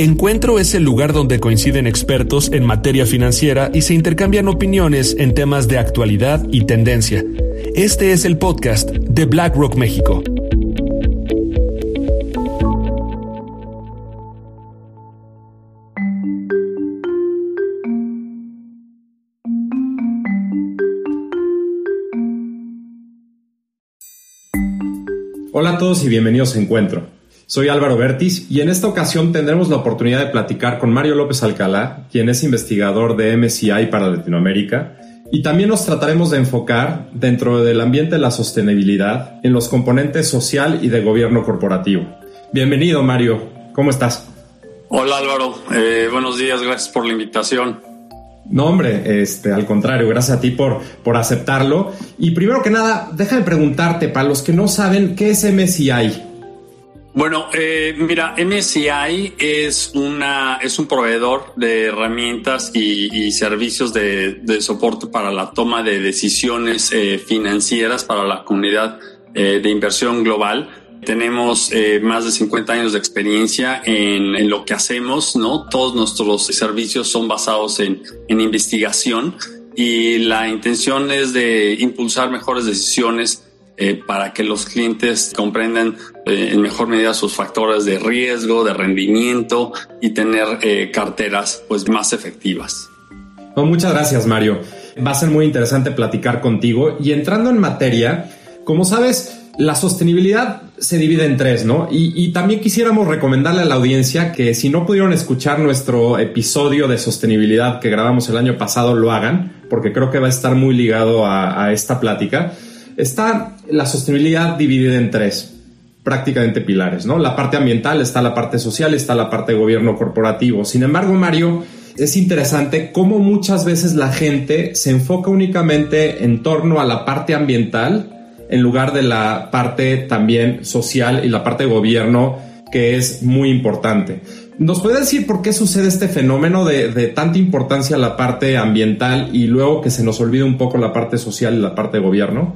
Encuentro es el lugar donde coinciden expertos en materia financiera y se intercambian opiniones en temas de actualidad y tendencia. Este es el podcast de BlackRock México. Hola a todos y bienvenidos a Encuentro. Soy Álvaro Bertis y en esta ocasión tendremos la oportunidad de platicar con Mario López Alcalá, quien es investigador de MCI para Latinoamérica, y también nos trataremos de enfocar dentro del ambiente de la sostenibilidad en los componentes social y de gobierno corporativo. Bienvenido Mario, ¿cómo estás? Hola Álvaro, eh, buenos días, gracias por la invitación. No, hombre, este, al contrario, gracias a ti por, por aceptarlo. Y primero que nada, déjame preguntarte, para los que no saben, ¿qué es MCI? Bueno, eh, mira, MSCI es una es un proveedor de herramientas y, servicios de, soporte para la toma de decisiones eh, financieras para la comunidad eh, de inversión global. Tenemos más de 50 años de experiencia en, lo que hacemos, ¿no? Todos nuestros servicios son basados en, en investigación y la intención es de impulsar mejores decisiones eh, para que los clientes comprendan eh, en mejor medida sus factores de riesgo, de rendimiento y tener eh, carteras pues más efectivas. muchas gracias Mario. Va a ser muy interesante platicar contigo y entrando en materia, como sabes, la sostenibilidad se divide en tres, ¿no? Y, también quisiéramos recomendarle a la audiencia que si no pudieron escuchar nuestro episodio de sostenibilidad que grabamos el año pasado, lo hagan, porque creo que va a estar muy ligado a, a esta plática. Está la sostenibilidad dividida en tres prácticamente pilares, ¿no? La parte ambiental, está la parte social, está la parte de gobierno corporativo. Sin embargo, Mario, es interesante cómo muchas veces la gente se enfoca únicamente en torno a la parte ambiental en lugar de la parte también social y la parte de gobierno que es muy importante. ¿Nos puede decir por qué sucede este fenómeno de, de, tanta importancia la parte ambiental y luego que se nos olvide un poco la parte social y la parte de gobierno?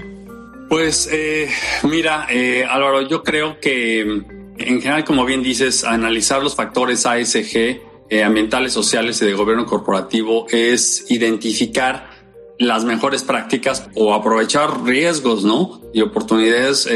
Pues eh, mira, eh, Álvaro, yo creo que en general, como bien dices, analizar los factores ASG, eh, ambientales, sociales y de gobierno corporativo es identificar las mejores prácticas o aprovechar riesgos, ¿no? Y oportunidades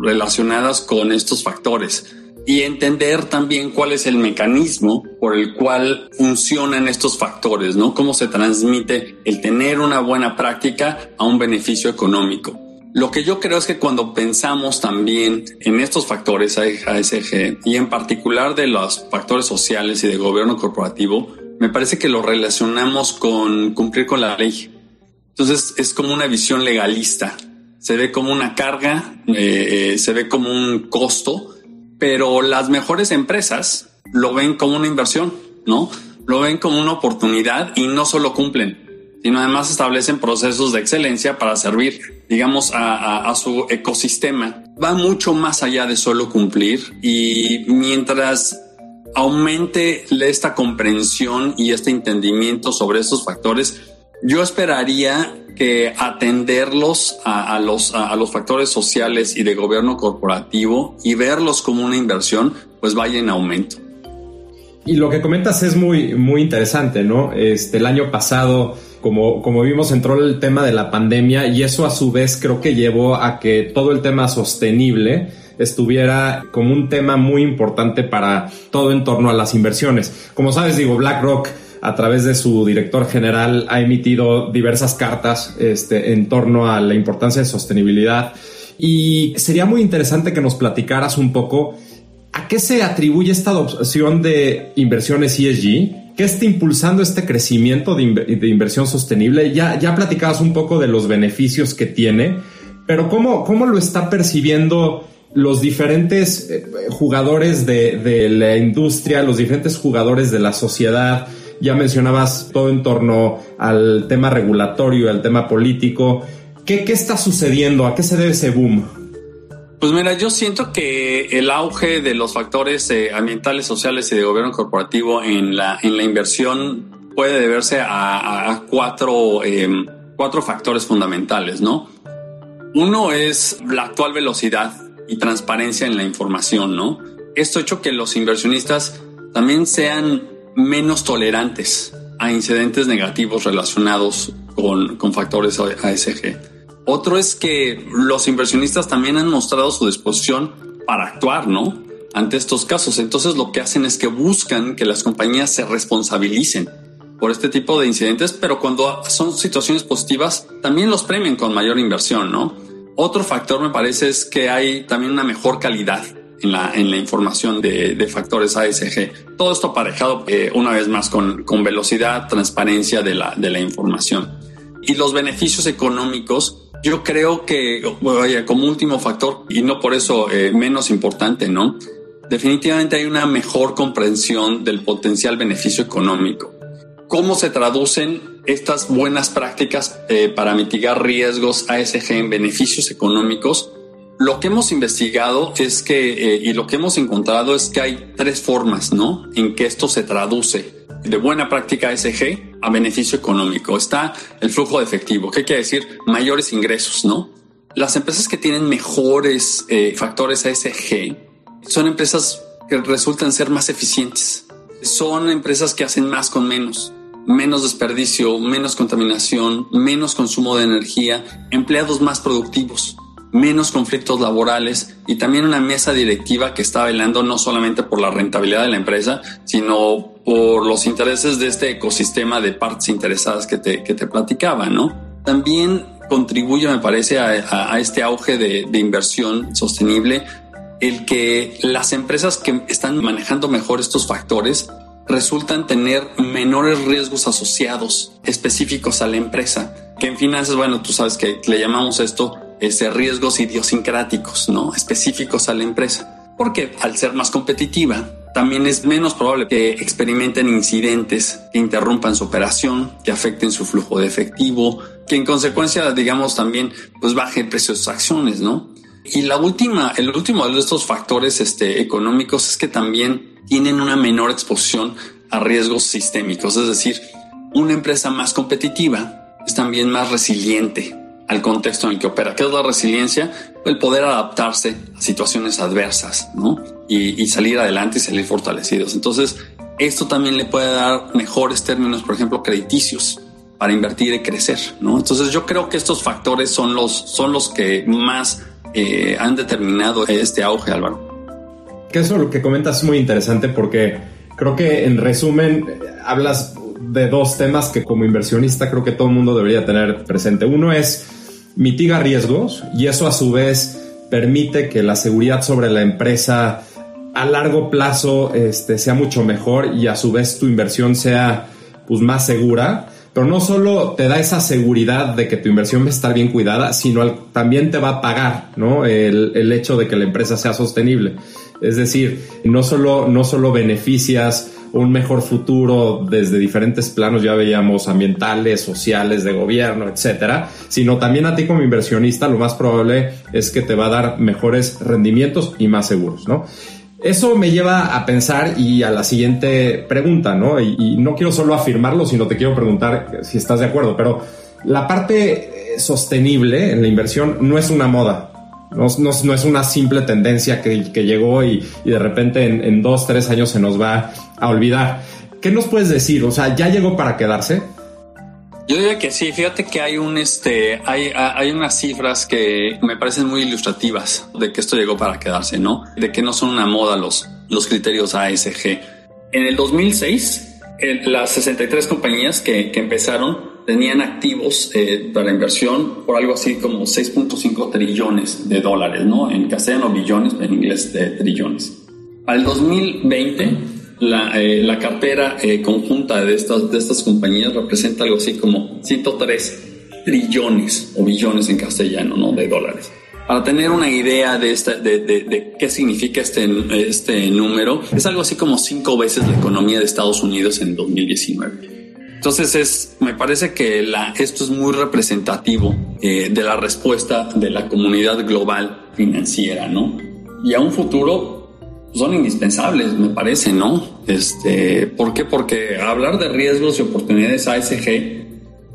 relacionadas con estos factores y entender también cuál es el mecanismo por el cual funcionan estos factores, ¿no? Cómo se transmite el tener una buena práctica a un beneficio económico. Lo que yo creo es que cuando pensamos también en estos factores ASG y en particular de los factores sociales y de gobierno corporativo, me parece que lo relacionamos con cumplir con la ley. Entonces es como una visión legalista. Se ve como una carga, eh, se ve como un costo, pero las mejores empresas lo ven como una inversión, ¿no? Lo ven como una oportunidad y no solo cumplen sino además establecen procesos de excelencia para servir, digamos, a, su ecosistema. Va mucho más allá de solo cumplir y mientras aumente esta comprensión y este entendimiento sobre estos factores, yo esperaría que atenderlos a, los, a, los factores sociales y de gobierno corporativo y verlos como una inversión, pues vaya en aumento. Y lo que comentas es muy, muy interesante, ¿no? Este, el año pasado como, como vimos, entró el tema de la pandemia y eso a su vez creo que llevó a que todo el tema sostenible estuviera como un tema muy importante para todo en torno a las inversiones. Como sabes, digo, BlackRock a través de su director general ha emitido diversas cartas este, en torno a la importancia de sostenibilidad y sería muy interesante que nos platicaras un poco a qué se atribuye esta adopción de inversiones ESG ¿Qué está impulsando este crecimiento de, inversión sostenible? Ya, ya platicabas un poco de los beneficios que tiene, pero ¿cómo, cómo lo está percibiendo los diferentes eh, jugadores de, de, la industria, los diferentes jugadores de la sociedad? Ya mencionabas todo en torno al tema regulatorio, al tema político. ¿Qué, qué está sucediendo? ¿A qué se debe ese boom? Pues mira, yo siento que el auge de los factores eh, ambientales, sociales y de gobierno corporativo en la, en la inversión puede deberse a, cuatro, em, cuatro factores fundamentales, ¿no? Uno es la actual velocidad y transparencia en la información, ¿no? Esto ha hecho que los inversionistas también sean menos tolerantes a incidentes negativos relacionados con, con factores ASG. Otro es que los inversionistas también han mostrado su disposición para actuar, ¿no? Ante estos casos. Entonces lo que hacen es que buscan que las compañías se responsabilicen por este tipo de incidentes, pero cuando son situaciones positivas, también los premian con mayor inversión, ¿no? Otro factor me parece es que hay también una mejor calidad en la, información de, factores ASG. Todo esto aparejado eh, una vez más con, con velocidad, transparencia de la, de la información. Y los beneficios económicos, yo creo que, oye, como último factor, y no por eso eh, menos importante, ¿no? Definitivamente hay una mejor comprensión del potencial beneficio económico cómo se traducen estas buenas prácticas eh, para mitigar riesgos ASG en beneficios económicos. Lo que hemos investigado es que, eh, y lo que hemos encontrado es que hay tres formas, ¿no? En que esto se traduce de buena práctica ASG a beneficio económico. Está el flujo de efectivo, ¿qué quiere decir? Mayores ingresos, ¿no? Las empresas que tienen mejores eh, factores ASG son empresas que resultan ser más eficientes. Son empresas que hacen más con menos menos desperdicio, menos contaminación, menos consumo de energía, empleados más productivos, menos conflictos laborales y también una mesa directiva que está velando no solamente por la rentabilidad de la empresa, sino por los intereses de este ecosistema de partes interesadas que te, que te platicaba, ¿no? También contribuye, me parece, a, este auge de, de inversión sostenible el que las empresas que están manejando mejor estos factores resultan tener menores riesgos asociados específicos a la empresa. Que en finanzas, bueno, tú sabes que le llamamos esto ese riesgos idiosincráticos, ¿no? Específicos a la empresa. Porque al ser más competitiva, también es menos probable que experimenten incidentes que interrumpan su operación, que afecten su flujo de efectivo, que en consecuencia, digamos, también pues baje el precio de sus acciones, ¿no? Y la última, el último de estos factores este, económicos es que también tienen una menor exposición a riesgos sistémicos, es decir, una empresa más competitiva es también más resiliente al contexto en el que opera. ¿Qué es la resiliencia? El poder adaptarse a situaciones adversas, ¿no? Y, salir adelante y salir fortalecidos. Entonces, esto también le puede dar mejores términos, por ejemplo, crediticios para invertir y crecer, ¿no? Entonces, yo creo que estos factores son los, son los que más eh, han determinado este auge, Álvaro que eso lo que comentas es muy interesante porque creo que en resumen hablas de dos temas que como inversionista creo que todo el mundo debería tener presente. Uno es mitiga riesgos y eso a su vez permite que la seguridad sobre la empresa a largo plazo este, sea mucho mejor y a su vez tu inversión sea pues, más segura. Pero no solo te da esa seguridad de que tu inversión va a estar bien cuidada, sino también te va a pagar ¿no? el, el hecho de que la empresa sea sostenible. Es decir, no solo, no solo beneficias un mejor futuro desde diferentes planos, ya veíamos ambientales, sociales, de gobierno, etcétera, sino también a ti como inversionista lo más probable es que te va a dar mejores rendimientos y más seguros, ¿no? Eso me lleva a pensar y a la siguiente pregunta, ¿no? Y, no quiero solo afirmarlo, sino te quiero preguntar si estás de acuerdo, pero la parte sostenible en la inversión no es una moda, no, es una simple tendencia que, que llegó y, y, de repente en, en, dos, tres años se nos va a olvidar. ¿Qué nos puedes decir? O sea, ¿ya llegó para quedarse? Yo diría que sí, fíjate que hay un este, hay, hay unas cifras que me parecen muy ilustrativas de que esto llegó para quedarse, ¿no? De que no son una moda los, los criterios ASG. En el 2006, las 63 compañías que, que empezaron tenían activos eh, para inversión por algo así como 6.5 trillones de dólares, ¿no? En castellano billones, en inglés de trillones. Al 2020, la, eh, la cartera eh, conjunta de estas, de estas compañías representa algo así como 103 trillones o billones en castellano, ¿no? De dólares. Para tener una idea de, esta, de, de, qué significa este, este número, es algo así como cinco veces la economía de Estados Unidos en 2019. Entonces es, me parece que la, esto es muy representativo eh, de la respuesta de la comunidad global financiera, ¿no? Y a un futuro son indispensables, me parece, ¿no? Este, ¿por qué? Porque hablar de riesgos y oportunidades ASG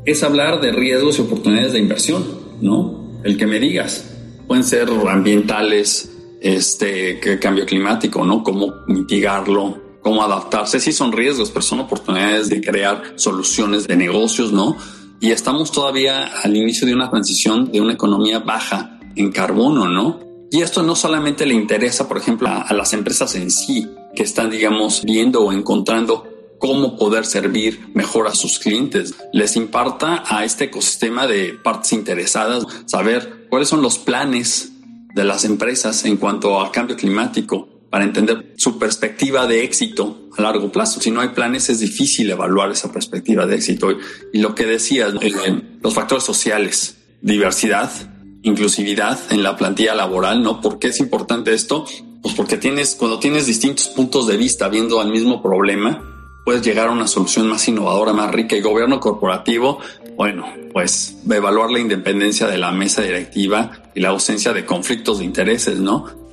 es hablar de riesgos y oportunidades de inversión, ¿no? El que me digas. Pueden ser ambientales, este, cambio climático, ¿no? Cómo mitigarlo, cómo adaptarse. Sí son riesgos, pero son oportunidades de crear soluciones de negocios, ¿no? Y estamos todavía al inicio de una transición de una economía baja en carbono, ¿no? Y esto no solamente le interesa, por ejemplo, a, las empresas en sí, que están, digamos, viendo o encontrando cómo poder servir mejor a sus clientes. Les importa a este ecosistema de partes interesadas saber cuáles son los planes de las empresas en cuanto al cambio climático para entender su perspectiva de éxito a largo plazo. Si no hay planes es difícil evaluar esa perspectiva de éxito. Y lo que decías, los factores sociales, diversidad, inclusividad en la plantilla laboral, ¿no? ¿Por qué es importante esto? Pues porque tienes, cuando tienes distintos puntos de vista viendo al mismo problema, puedes llegar a una solución más innovadora, más rica y gobierno corporativo, bueno, pues evaluar la independencia de la mesa directiva y la ausencia de conflictos de intereses, ¿no?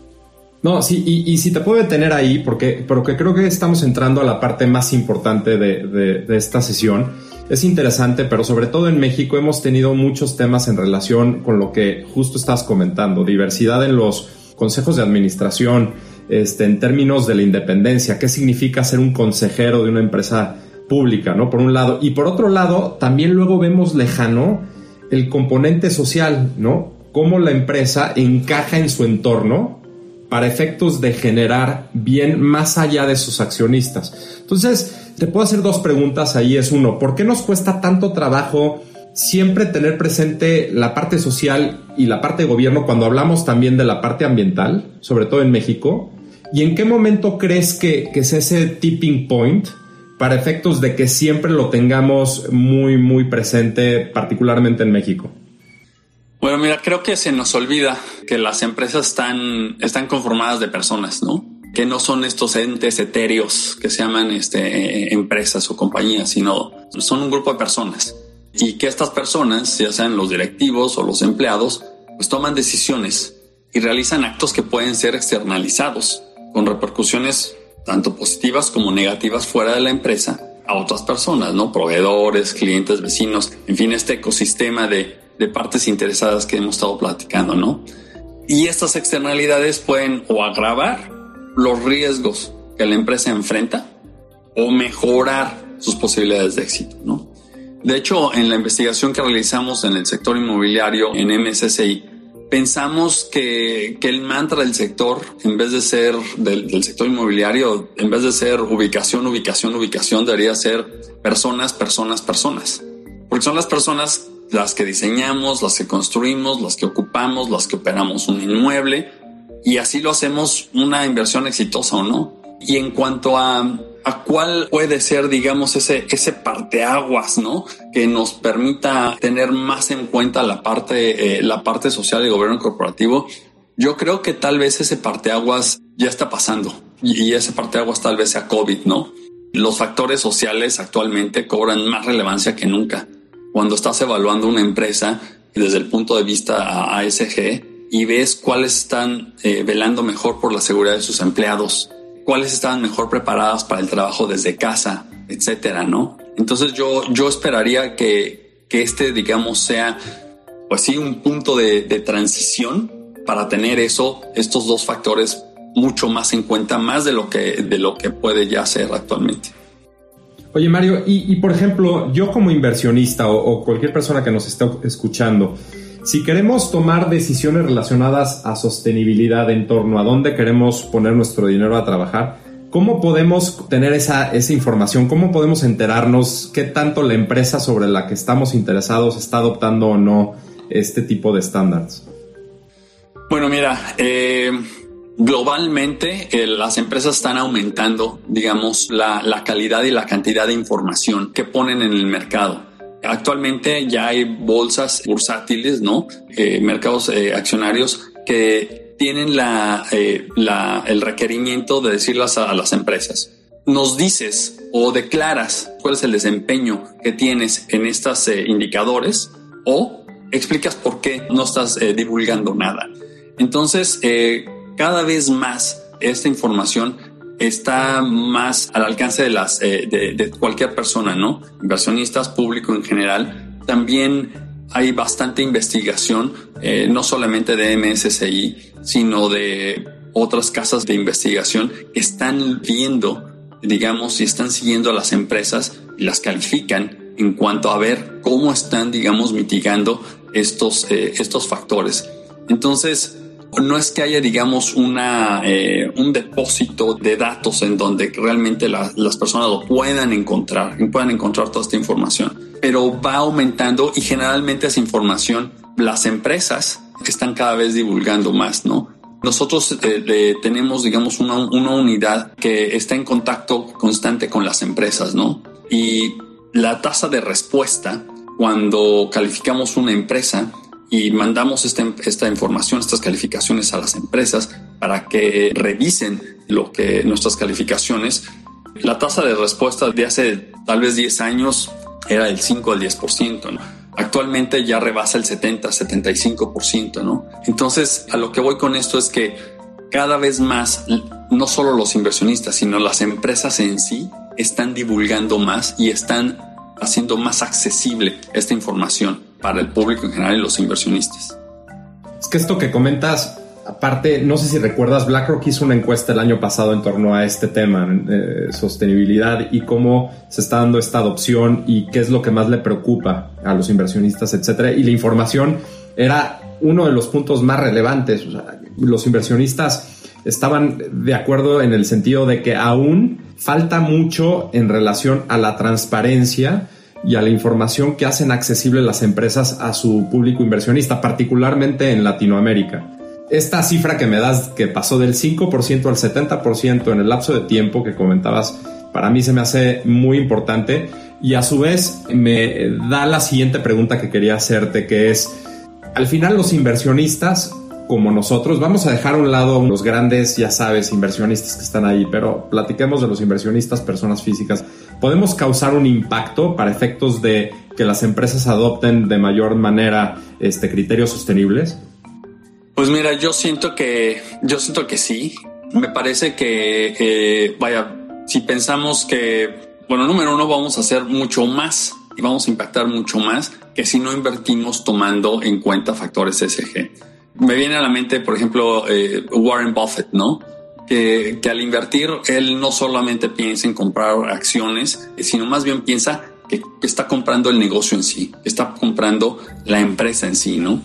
No, sí, y, si te puedo detener ahí, porque, porque creo que estamos entrando a la parte más importante de, de esta sesión es interesante, pero sobre todo en México hemos tenido muchos temas en relación con lo que justo estás comentando, diversidad en los consejos de administración, este, en términos de la independencia, qué significa ser un consejero de una empresa pública, ¿no? Por un lado. Y por otro lado, también luego vemos lejano el componente social, ¿no? Cómo la empresa encaja en su entorno para efectos de generar bien más allá de sus accionistas. Entonces, te puedo hacer dos preguntas ahí. Es uno, ¿por qué nos cuesta tanto trabajo siempre tener presente la parte social y la parte de gobierno cuando hablamos también de la parte ambiental, sobre todo en México? ¿Y en qué momento crees que, que es ese tipping point para efectos de que siempre lo tengamos muy, muy presente, particularmente en México? Bueno, mira, creo que se nos olvida que las empresas están, están conformadas de personas, ¿no? que no son estos entes etéreos que se llaman este, empresas o compañías, sino son un grupo de personas. Y que estas personas, ya sean los directivos o los empleados, pues toman decisiones y realizan actos que pueden ser externalizados, con repercusiones tanto positivas como negativas fuera de la empresa a otras personas, ¿no? Proveedores, clientes, vecinos, en fin, este ecosistema de, de partes interesadas que hemos estado platicando, ¿no? Y estas externalidades pueden o agravar los riesgos que la empresa enfrenta o mejorar sus posibilidades de éxito, ¿no? De hecho, en la investigación que realizamos en el sector inmobiliario en MSCI, pensamos que, que el mantra del sector, en vez de ser del, del, sector inmobiliario, en vez de ser ubicación, ubicación, ubicación, debería ser personas, personas, personas. Porque son las personas las que diseñamos, las que construimos, las que ocupamos, las que operamos un inmueble y así lo hacemos una inversión exitosa o no. Y en cuanto a, a cuál puede ser, digamos, ese, ese parteaguas, ¿no? Que nos permita tener más en cuenta la parte, eh, la parte social del gobierno corporativo. Yo creo que tal vez ese parteaguas ya está pasando y, ese parteaguas tal vez sea COVID, ¿no? Los factores sociales actualmente cobran más relevancia que nunca. Cuando estás evaluando una empresa desde el punto de vista ASG, y ves cuáles están eh, velando mejor por la seguridad de sus empleados, cuáles están mejor preparadas para el trabajo desde casa, etcétera, ¿no? Entonces yo, yo esperaría que, que este, digamos, sea, pues sí, un punto de, de transición para tener eso, estos dos factores mucho más en cuenta, más de lo que, de lo que puede ya ser actualmente. Oye Mario, y, por ejemplo, yo como inversionista o, cualquier persona que nos esté escuchando, si queremos tomar decisiones relacionadas a sostenibilidad en torno a dónde queremos poner nuestro dinero a trabajar, ¿cómo podemos tener esa, esa información? ¿Cómo podemos enterarnos qué tanto la empresa sobre la que estamos interesados está adoptando o no este tipo de estándares? Bueno, mira, eh, globalmente eh, las empresas están aumentando, digamos, la, la calidad y la cantidad de información que ponen en el mercado. Actualmente ya hay bolsas bursátiles, ¿no? Eh, mercados eh, accionarios que tienen la, la, el requerimiento de decirlas a, a, las empresas. Nos dices o declaras cuál es el desempeño que tienes en estos indicadores o explicas por qué no estás divulgando nada. Entonces, cada vez más esta información está más al alcance de las eh, de, cualquier persona, ¿no? Inversionistas, público en general. También hay bastante investigación, eh, no solamente de MSCI, sino de otras casas de investigación que están viendo digamos, si están siguiendo a las empresas y las califican en cuanto a ver cómo están, digamos, mitigando estos, eh, estos factores. Entonces, no es que haya, digamos, una, eh, un depósito de datos en donde realmente las personas lo puedan encontrar, puedan encontrar toda esta información, pero va aumentando y generalmente esa información las empresas están cada vez divulgando más, ¿no? Nosotros eh, tenemos, digamos, una, una unidad que está en contacto constante con las empresas, ¿no? Y la tasa de respuesta cuando calificamos una empresa y mandamos esta, información, estas calificaciones a las empresas para que revisen lo que nuestras calificaciones. La tasa de respuesta de hace tal vez 10 años era del 5 al 10%, ¿no? Actualmente ya rebasa el 70, 75%, ¿no? Entonces, a lo que voy con esto es que cada vez más, no solo los inversionistas, sino las empresas en sí están divulgando más y están haciendo más accesible esta información para el público en general y los inversionistas. Es que esto que comentas, aparte, no sé si recuerdas, BlackRock hizo una encuesta el año pasado en torno a este tema, eh, sostenibilidad y cómo se está dando esta adopción y qué es lo que más le preocupa a los inversionistas, etcétera. Y la información era uno de los puntos más relevantes. los inversionistas estaban de acuerdo en el sentido de que aún falta mucho en relación a la transparencia y a la información que hacen accesible las empresas a su público inversionista, particularmente en Latinoamérica. Esta cifra que me das, que pasó del 5% al 70% en el lapso de tiempo que comentabas, para mí se me hace muy importante y a su vez me da la siguiente pregunta que quería hacerte, que es, al final los inversionistas como nosotros. Vamos a dejar a un lado los grandes, ya sabes, inversionistas que están ahí, pero platiquemos de los inversionistas, personas físicas. ¿Podemos causar un impacto para efectos de que las empresas adopten de mayor manera este, criterios sostenibles? Pues mira, yo siento que, yo siento que sí. Me parece que, eh, vaya, si pensamos que, bueno, número uno, vamos a hacer mucho más y vamos a impactar mucho más que si no invertimos tomando en cuenta factores SG me viene a la mente, por ejemplo, eh, Warren Buffett, ¿no? Que, que, al invertir, él no solamente piensa en comprar acciones, sino más bien piensa que, está comprando el negocio en sí, está comprando la empresa en sí, ¿no?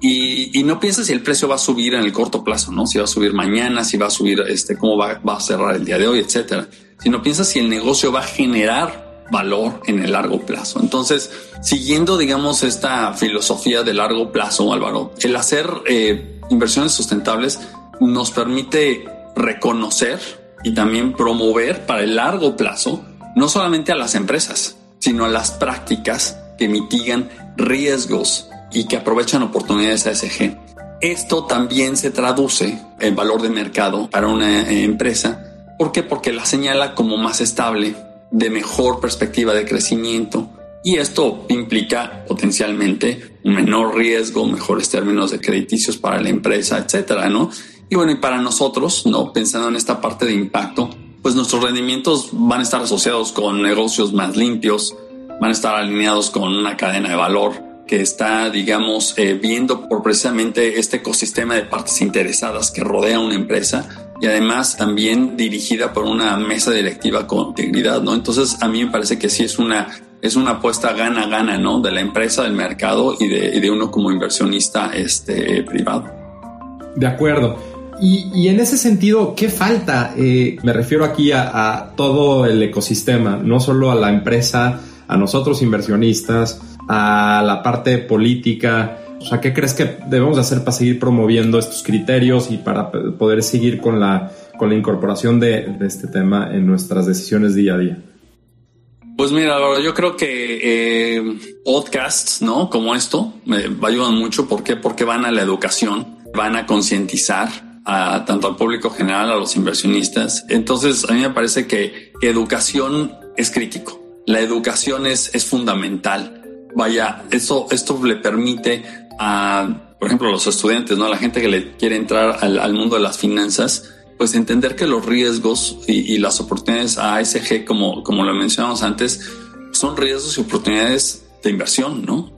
Y, y, no piensa si el precio va a subir en el corto plazo, ¿no? Si va a subir mañana, si va a subir, este, cómo va, va a cerrar el día de hoy, etcétera. Sino piensa si el negocio va a generar valor en el largo plazo. Entonces, siguiendo, digamos, esta filosofía de largo plazo, Álvaro, el hacer eh, inversiones sustentables nos permite reconocer y también promover para el largo plazo, no solamente a las empresas, sino a las prácticas que mitigan riesgos y que aprovechan oportunidades ASG. Esto también se traduce en valor de mercado para una eh, empresa. ¿Por qué? Porque la señala como más estable, de mejor perspectiva de crecimiento y esto implica potencialmente un menor riesgo, mejores términos de crediticios para la empresa, etcétera, ¿no? Y bueno, y para nosotros, ¿no? Pensando en esta parte de impacto, pues nuestros rendimientos van a estar asociados con negocios más limpios, van a estar alineados con una cadena de valor que está, digamos, eh, viendo por precisamente este ecosistema de partes interesadas que rodea una empresa y además también dirigida por una mesa directiva con integridad, ¿no? Entonces a mí me parece que sí es una es una apuesta gana-gana, ¿no? De la empresa, del mercado y de, de uno como inversionista este, privado. De acuerdo. Y, y en ese sentido, ¿qué falta? Eh, me refiero aquí a, a todo el ecosistema, no solo a la empresa, a nosotros inversionistas, a la parte política, o sea, ¿qué crees que debemos hacer para seguir promoviendo estos criterios y para poder seguir con la, con la incorporación de, este tema en nuestras decisiones día a día? Pues mira, yo creo que eh, podcasts, ¿no? Como esto, me ayudan mucho. ¿Por qué? Porque van a la educación, van a concientizar a tanto al público general, a los inversionistas. Entonces, a mí me parece que educación es crítico. La educación es, es fundamental. Vaya, eso, esto le permite a, por ejemplo, los estudiantes, ¿no? A la gente que le quiere entrar al, mundo de las finanzas, pues entender que los riesgos y, las oportunidades ASG, como, como lo mencionamos antes, son riesgos y oportunidades de inversión, ¿no?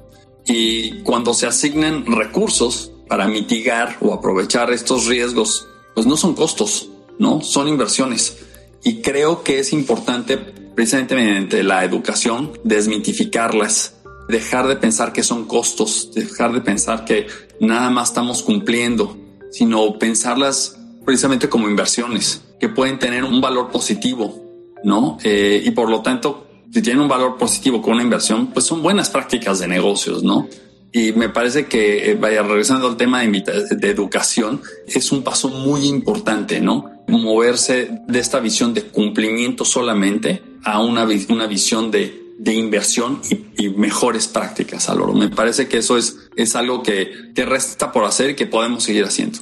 Y cuando se asignan recursos para mitigar o aprovechar estos riesgos, pues no son costos, ¿no? Son inversiones. Y creo que es importante, precisamente mediante la educación, desmitificarlas, dejar de pensar que son costos, dejar de pensar que nada más estamos cumpliendo, sino pensarlas precisamente como inversiones que pueden tener un valor positivo, ¿no? Eh, y por lo tanto, si tienen un valor positivo con una inversión, pues son buenas prácticas de negocios, ¿no? Y me parece que, eh, vaya, regresando al tema de, de, educación, es un paso muy importante, ¿no? Moverse de esta visión de cumplimiento solamente a una, una visión de, de inversión y, mejores prácticas, Aloro. Me parece que eso es, es algo que, te resta por hacer y que podemos seguir haciendo.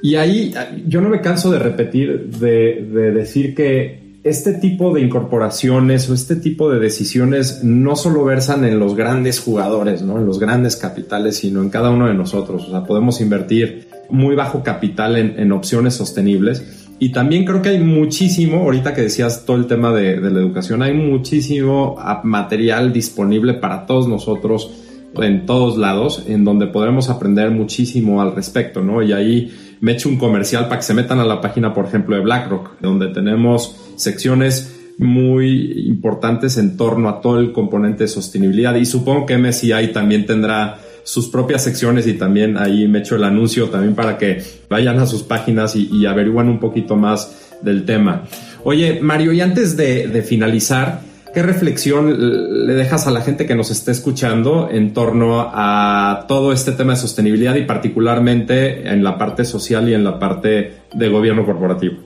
Y ahí yo no me canso de repetir, de, de decir que este tipo de incorporaciones o este tipo de decisiones no solo versan en los grandes jugadores, ¿no? en los grandes capitales, sino en cada uno de nosotros. O sea, podemos invertir muy bajo capital en opciones sostenibles. Y también creo que hay muchísimo, ahorita que decías todo el tema de, la educación, hay muchísimo material disponible para todos nosotros en todos lados, en donde podremos aprender muchísimo al respecto, ¿no? Y ahí me echo un comercial para que se metan a la página, por ejemplo, de BlackRock, donde tenemos secciones muy importantes en torno a todo el componente de sostenibilidad. Y supongo que MSCI también tendrá sus propias secciones y también ahí me echo el anuncio también para que vayan a sus páginas y, y averigüen un poquito más del tema. Oye, Mario, y antes de, finalizar, ¿Qué reflexión le dejas a la gente que nos está escuchando en torno a todo este tema de sostenibilidad y particularmente en la parte social y en la parte de gobierno corporativo?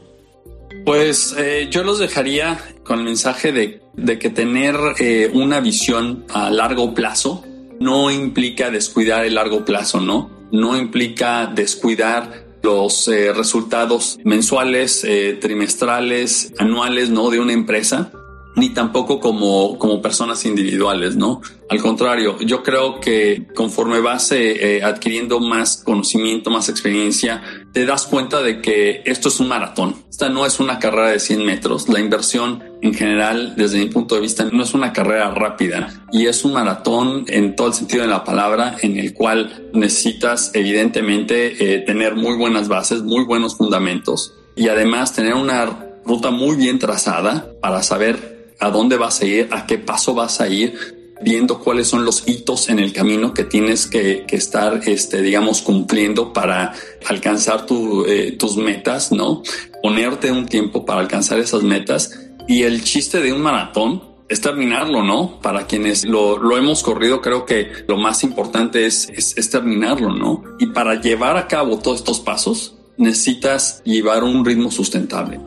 Pues eh, yo los dejaría con el mensaje de, de que tener eh, una visión a largo plazo no implica descuidar el largo plazo, ¿no? No implica descuidar los eh, resultados mensuales, eh, trimestrales, anuales, ¿no? De una empresa ni tampoco como, como personas individuales, ¿no? Al contrario, yo creo que conforme vas eh, adquiriendo más conocimiento, más experiencia, te das cuenta de que esto es un maratón. Esta no es una carrera de 100 metros. La inversión en general, desde mi punto de vista, no es una carrera rápida y es un maratón en todo el sentido de la palabra en el cual necesitas evidentemente eh, tener muy buenas bases, muy buenos fundamentos y además tener una ruta muy bien trazada para saber a dónde vas a ir, a qué paso vas a ir, viendo cuáles son los hitos en el camino que tienes que, estar, este, digamos, cumpliendo para alcanzar eh, tus metas, ¿no? Ponerte un tiempo para alcanzar esas metas. Y el chiste de un maratón es terminarlo, ¿no? Para quienes lo, hemos corrido, creo que lo más importante es, es terminarlo, ¿no? Y para llevar a cabo todos estos pasos, necesitas llevar un ritmo sustentable.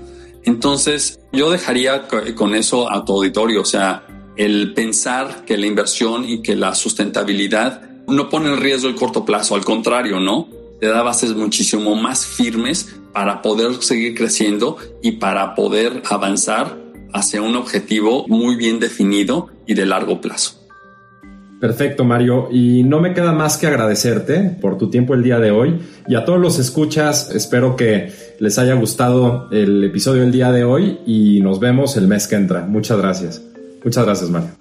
Entonces, yo dejaría con eso a tu auditorio, o sea, el pensar que la inversión y que la sustentabilidad no pone en riesgo el corto plazo, al contrario, ¿no? Te da bases muchísimo más firmes para poder seguir creciendo y para poder avanzar hacia un objetivo muy bien definido y de largo plazo. Perfecto, Mario. Y no me queda más que agradecerte por tu tiempo el día de hoy. Y a todos los escuchas, espero que les haya gustado el episodio del día de hoy y nos vemos el mes que entra. Muchas gracias. Muchas gracias, Mario.